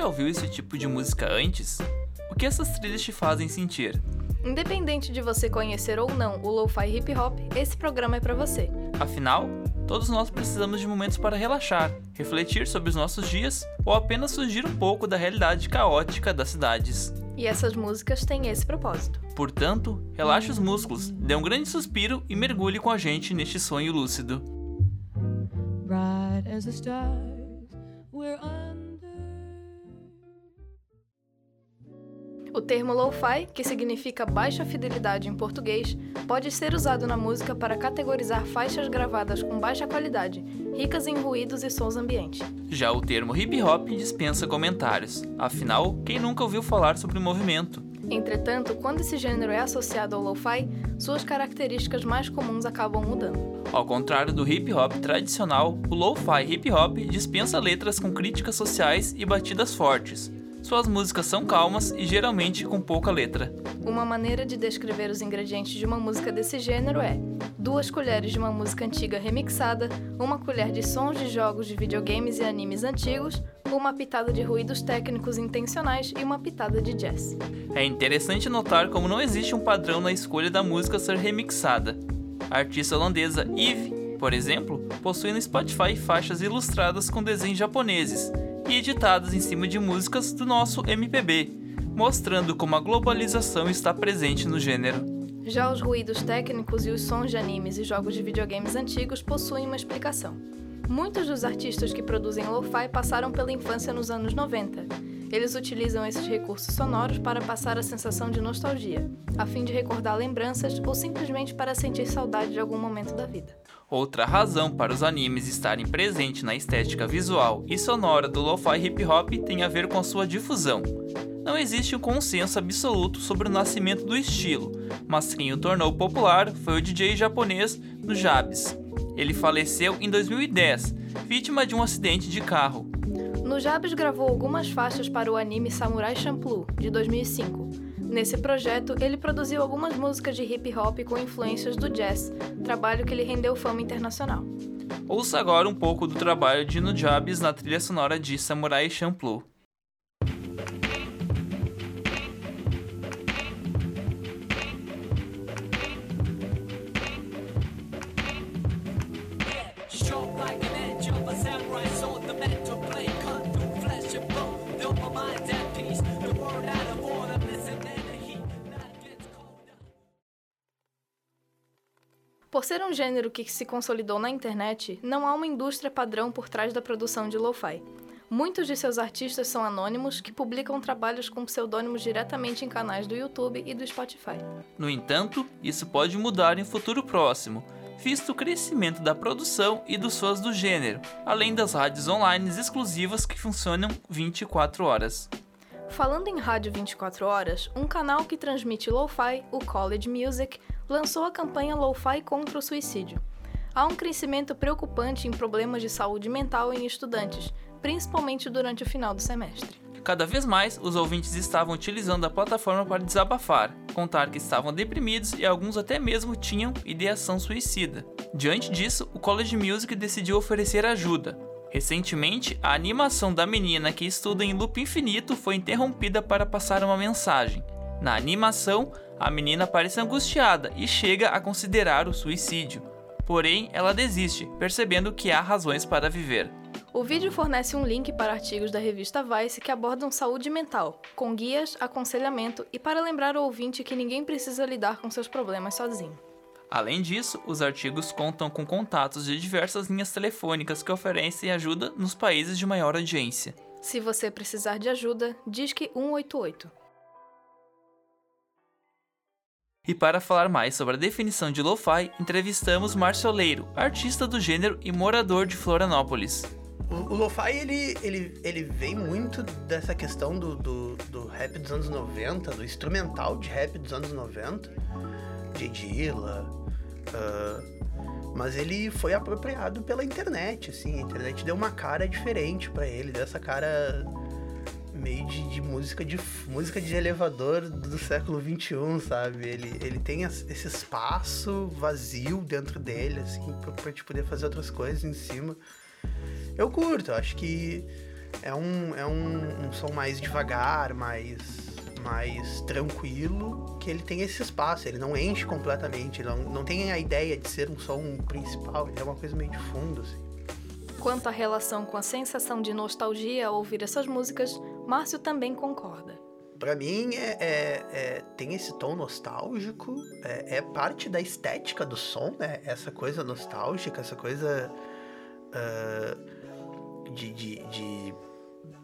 já ouviu esse tipo de música antes? O que essas trilhas te fazem sentir? Independente de você conhecer ou não o lo-fi hip hop, esse programa é para você. Afinal, todos nós precisamos de momentos para relaxar, refletir sobre os nossos dias ou apenas fugir um pouco da realidade caótica das cidades. E essas músicas têm esse propósito. Portanto, relaxe os músculos, dê um grande suspiro e mergulhe com a gente neste sonho lúcido. Bright as the stars, we're O termo lo-fi, que significa baixa fidelidade em português, pode ser usado na música para categorizar faixas gravadas com baixa qualidade, ricas em ruídos e sons ambientes. Já o termo hip hop dispensa comentários, afinal, quem nunca ouviu falar sobre o movimento? Entretanto, quando esse gênero é associado ao lo-fi, suas características mais comuns acabam mudando. Ao contrário do hip hop tradicional, o lo-fi hip hop dispensa letras com críticas sociais e batidas fortes, suas músicas são calmas e geralmente com pouca letra. Uma maneira de descrever os ingredientes de uma música desse gênero é duas colheres de uma música antiga remixada, uma colher de sons de jogos de videogames e animes antigos, uma pitada de ruídos técnicos intencionais e uma pitada de jazz. É interessante notar como não existe um padrão na escolha da música ser remixada. A artista holandesa Eve, por exemplo, possui no Spotify faixas ilustradas com desenhos japoneses, e editadas em cima de músicas do nosso MPB, mostrando como a globalização está presente no gênero. Já os ruídos técnicos e os sons de animes e jogos de videogames antigos possuem uma explicação. Muitos dos artistas que produzem lo-fi passaram pela infância nos anos 90. Eles utilizam esses recursos sonoros para passar a sensação de nostalgia, a fim de recordar lembranças ou simplesmente para sentir saudade de algum momento da vida. Outra razão para os animes estarem presentes na estética visual e sonora do lo-fi hip hop tem a ver com sua difusão. Não existe um consenso absoluto sobre o nascimento do estilo, mas quem o tornou popular foi o DJ japonês Nujabes. Ele faleceu em 2010, vítima de um acidente de carro. Nujabes gravou algumas faixas para o anime Samurai Champloo, de 2005 Nesse projeto, ele produziu algumas músicas de hip hop com influências do jazz, trabalho que lhe rendeu fama internacional. Ouça agora um pouco do trabalho de Nujabes na trilha sonora de Samurai Champloo. Por ser um gênero que se consolidou na internet, não há uma indústria padrão por trás da produção de lo-fi. Muitos de seus artistas são anônimos que publicam trabalhos com pseudônimos diretamente em canais do YouTube e do Spotify. No entanto, isso pode mudar em futuro próximo, visto o crescimento da produção e dos fãs do gênero, além das rádios online exclusivas que funcionam 24 horas. Falando em rádio 24 horas, um canal que transmite lo-fi, o College Music, lançou a campanha Lo-Fi contra o suicídio. Há um crescimento preocupante em problemas de saúde mental em estudantes, principalmente durante o final do semestre. Cada vez mais, os ouvintes estavam utilizando a plataforma para desabafar, contar que estavam deprimidos e alguns até mesmo tinham ideação suicida. Diante disso, o College Music decidiu oferecer ajuda. Recentemente, a animação da menina que estuda em loop infinito foi interrompida para passar uma mensagem. Na animação, a menina parece angustiada e chega a considerar o suicídio. Porém, ela desiste, percebendo que há razões para viver. O vídeo fornece um link para artigos da revista Vice que abordam saúde mental, com guias, aconselhamento e para lembrar o ouvinte que ninguém precisa lidar com seus problemas sozinho. Além disso, os artigos contam com contatos de diversas linhas telefônicas que oferecem ajuda nos países de maior audiência. Se você precisar de ajuda, disque 188. E para falar mais sobre a definição de lo-fi, entrevistamos Márcio Leiro, artista do gênero e morador de Florianópolis. O, o lo-fi, ele, ele, ele vem muito dessa questão do, do, do, rap dos anos 90, do instrumental de rap dos anos 90, de Dilla, uh, mas ele foi apropriado pela internet, assim, a internet deu uma cara diferente para ele, dessa cara meio de, de, música de música de elevador do século 21, sabe? Ele, ele tem esse espaço vazio dentro dele, assim, pra, pra te poder fazer outras coisas em cima. Eu curto, eu acho que é um, é um, um som mais devagar, mais, mais tranquilo, que ele tem esse espaço, ele não enche completamente, não, não tem a ideia de ser um som principal, ele é uma coisa meio de fundo, assim. Quanto à relação com a sensação de nostalgia ao ouvir essas músicas, Márcio também concorda. Para mim, é, é, é, tem esse tom nostálgico, é, é, parte da estética do som, né? Essa coisa nostálgica, essa coisa uh, de, de, de,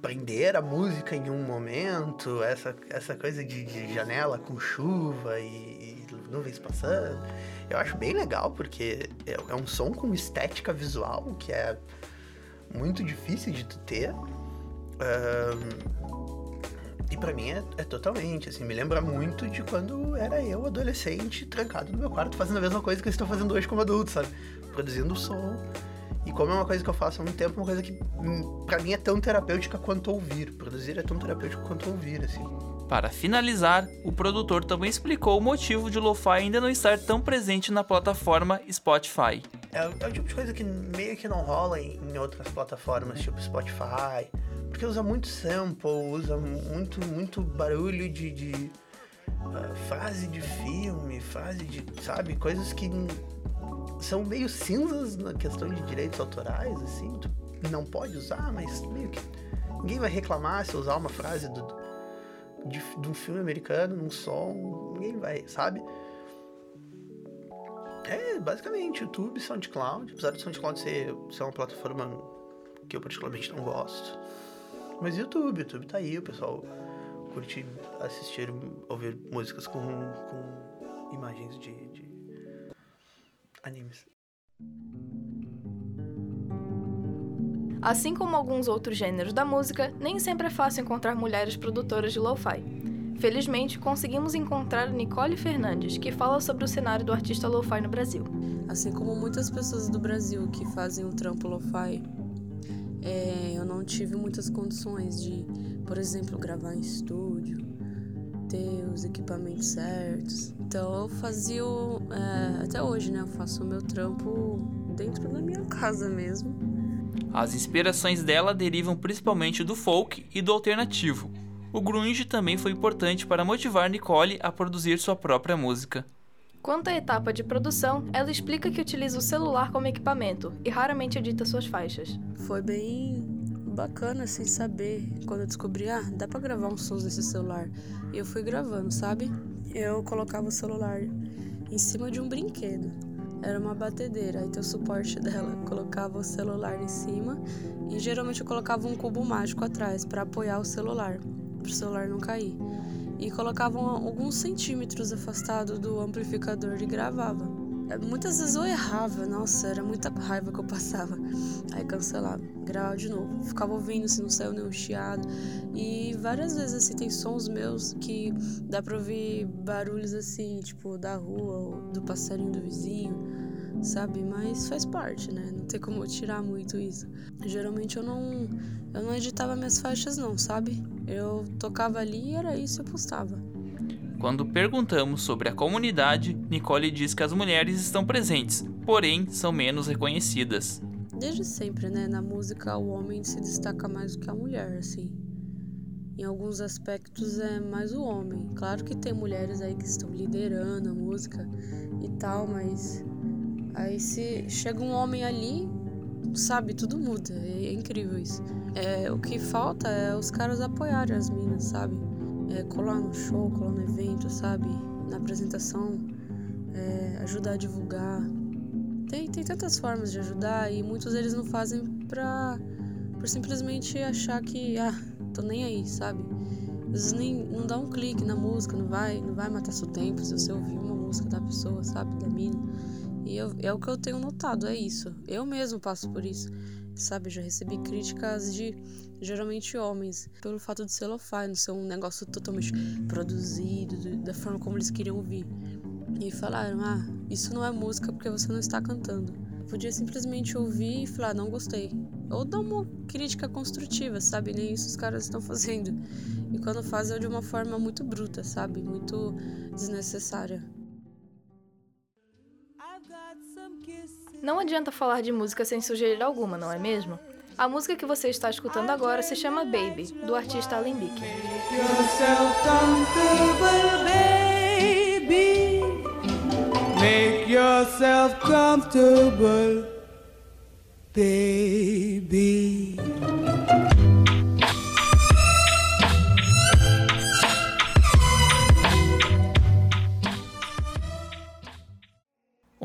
prender a música em um momento, essa, essa coisa de, de janela com chuva e, e, nuvens passando. Eu acho bem legal, porque é, é um som com estética visual, que é muito difícil de tu ter. E para mim é, é, totalmente, assim, me lembra muito de quando era eu, adolescente, trancado no meu quarto, fazendo a mesma coisa que eu estou fazendo hoje como adulto, sabe? Produzindo som. E como é uma coisa que eu faço há muito tempo, uma coisa que hum, para mim é tão terapêutica quanto ouvir. Produzir é tão terapêutico quanto ouvir, assim. Para finalizar, o produtor também explicou o motivo de lo-fi ainda não estar tão presente na plataforma Spotify. É, é, o tipo de coisa que meio que não rola em, em outras plataformas, tipo Spotify, porque usa muito sample, usa muito, muito barulho de, de uh, frase de filme, frase de, sabe, coisas que são meio cinzas na questão de direitos autorais, assim, tu não pode usar, mas meio que ninguém vai reclamar se usar uma frase do de, de um filme americano num som, ninguém vai, sabe? É, basicamente, YouTube, SoundCloud, apesar do SoundCloud ser, ser uma plataforma que eu particularmente não gosto. Mas YouTube, YouTube tá aí, o pessoal curte assistir, ouvir músicas com, com imagens de, de animes. Assim como alguns outros gêneros da música, nem sempre é fácil encontrar mulheres produtoras de lo-fi. Felizmente, conseguimos encontrar Nicole Fernandes, que fala sobre o cenário do artista lo-fi no Brasil. Assim como muitas pessoas do Brasil que fazem o trampo lo-fi, é, eu não tive muitas condições de, por exemplo, gravar em estúdio, ter os equipamentos certos. Então eu fazia, o, é, até hoje, né? Eu faço o meu trampo dentro da minha casa mesmo as inspirações dela derivam principalmente do folk e do alternativo. O grunge também foi importante para motivar Nicole a produzir sua própria música. Quanto à etapa de produção, ela explica que utiliza o celular como equipamento e raramente edita suas faixas. Foi bem bacana sem saber quando eu descobri, ah, dá para gravar uns sons nesse celular. E eu fui gravando, sabe? Eu colocava o celular em cima de um brinquedo era uma batedeira, aí tem o suporte dela. Colocava o celular em cima e geralmente eu colocava um cubo mágico atrás para apoiar o celular, para o celular não cair. E colocava alguns centímetros afastado do amplificador e gravava. Muitas vezes eu errava, nossa, era muita raiva que eu passava. Aí cancelava, gravava de novo. Ficava ouvindo se não saiu nenhum chiado. E várias vezes assim tem sons meus que dá pra ouvir barulhos assim, tipo da rua ou do passarinho do vizinho, sabe? Mas faz parte, né? Não tem como tirar muito isso. Geralmente eu não eu não editava minhas faixas não, sabe? Eu tocava ali e era isso, eu postava. Quando perguntamos sobre a comunidade, Nicole diz que as mulheres estão presentes, porém são menos reconhecidas. Desde sempre, né, na música o homem se destaca mais do que a mulher, assim. Em alguns aspectos é mais o homem. Claro que tem mulheres aí que estão liderando a música e tal, mas aí se chega um homem ali, sabe, tudo muda. É, é incrível isso. É, o que falta é os caras apoiarem as minas, sabe? é, colar no show, colar no evento, sabe? Na apresentação, é, ajudar a divulgar. Tem, tem tantas formas de ajudar e muitos deles não fazem pra, por simplesmente achar que, ah, tô nem aí, sabe? Às vezes nem, não dá um clique na música, não vai, não vai matar seu tempo se você ouvir uma música da pessoa, sabe? Da mina. E eu, é o que eu tenho notado, é isso. Eu mesmo passo por isso sabe? Já recebi críticas de geralmente homens pelo fato de ser lo-fi, não ser um negócio totalmente produzido, da forma como eles queriam ouvir. E falaram: ah, isso não é música porque você não está cantando. Podia simplesmente ouvir e falar: não gostei. Ou dar uma crítica construtiva, sabe? Nem isso os caras estão fazendo. E quando fazem é de uma forma muito bruta, sabe? Muito desnecessária. Não adianta falar de música sem sugerir alguma, não é mesmo? A música que você está escutando agora se chama Baby, do artista Alembic. Make yourself comfortable, baby.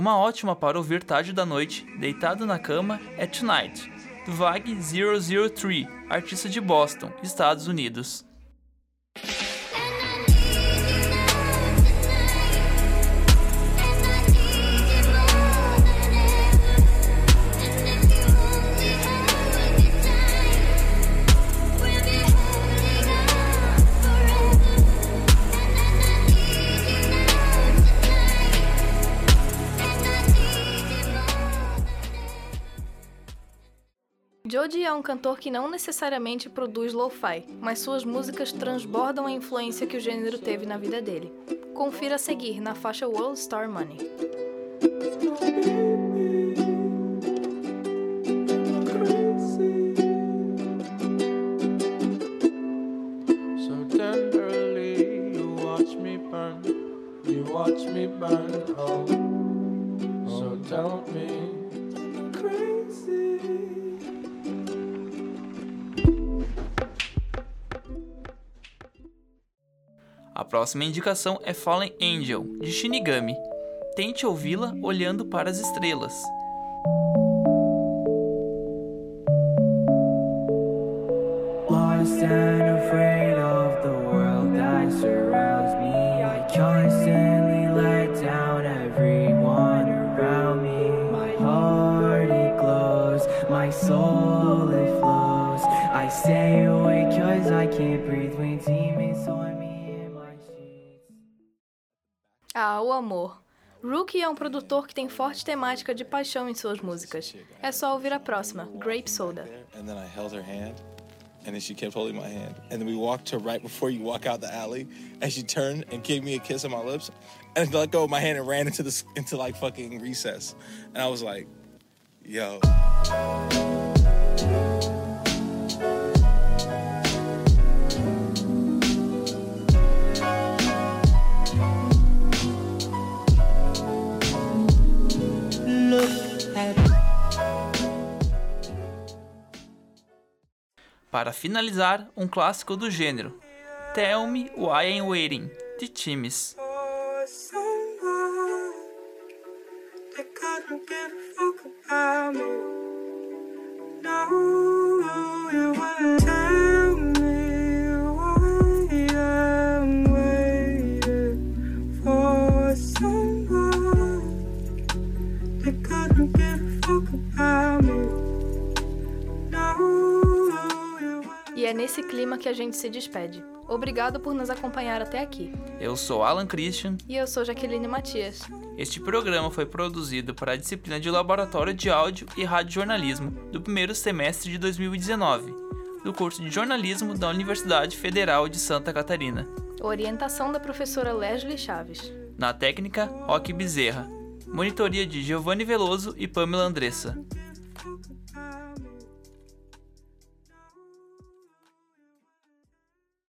Uma ótima para ouvir tarde da noite, deitado na cama, é Tonight, do Vag 003, artista de Boston, Estados Unidos. Joji é um cantor que não necessariamente produz lo-fi, mas suas músicas transbordam a influência que o gênero teve na vida dele. Confira a seguir na faixa World Star Money. Próxima indicação é Fallen Angel, de Shinigami. Tente ouvi-la olhando para as estrelas. I stay awake cause I can't breathe when demons on me. Ah, o amor. Rookie é um produtor que tem forte temática de paixão em suas músicas. É só ouvir a próxima, Grape Soda. and then she kept holding my hand. And then we walked to right before you walk out the alley, and she turned and gave me a kiss on my lips, and let go of my hand and ran into the into like fucking recess. And I was like, "Yo." Para finalizar, um clássico do gênero, Tell Me Why I'm Waiting, de Times. Clima que a gente se despede. Obrigado por nos acompanhar até aqui. Eu sou Alan Christian. E eu sou Jaqueline Matias. Este programa foi produzido para a disciplina de Laboratório de Áudio e Radiojornalismo do primeiro semestre de 2019, do curso de jornalismo da Universidade Federal de Santa Catarina. Orientação da professora Leslie Chaves. Na técnica, Roque Bezerra. Monitoria de Giovanni Veloso e Pamela Andressa.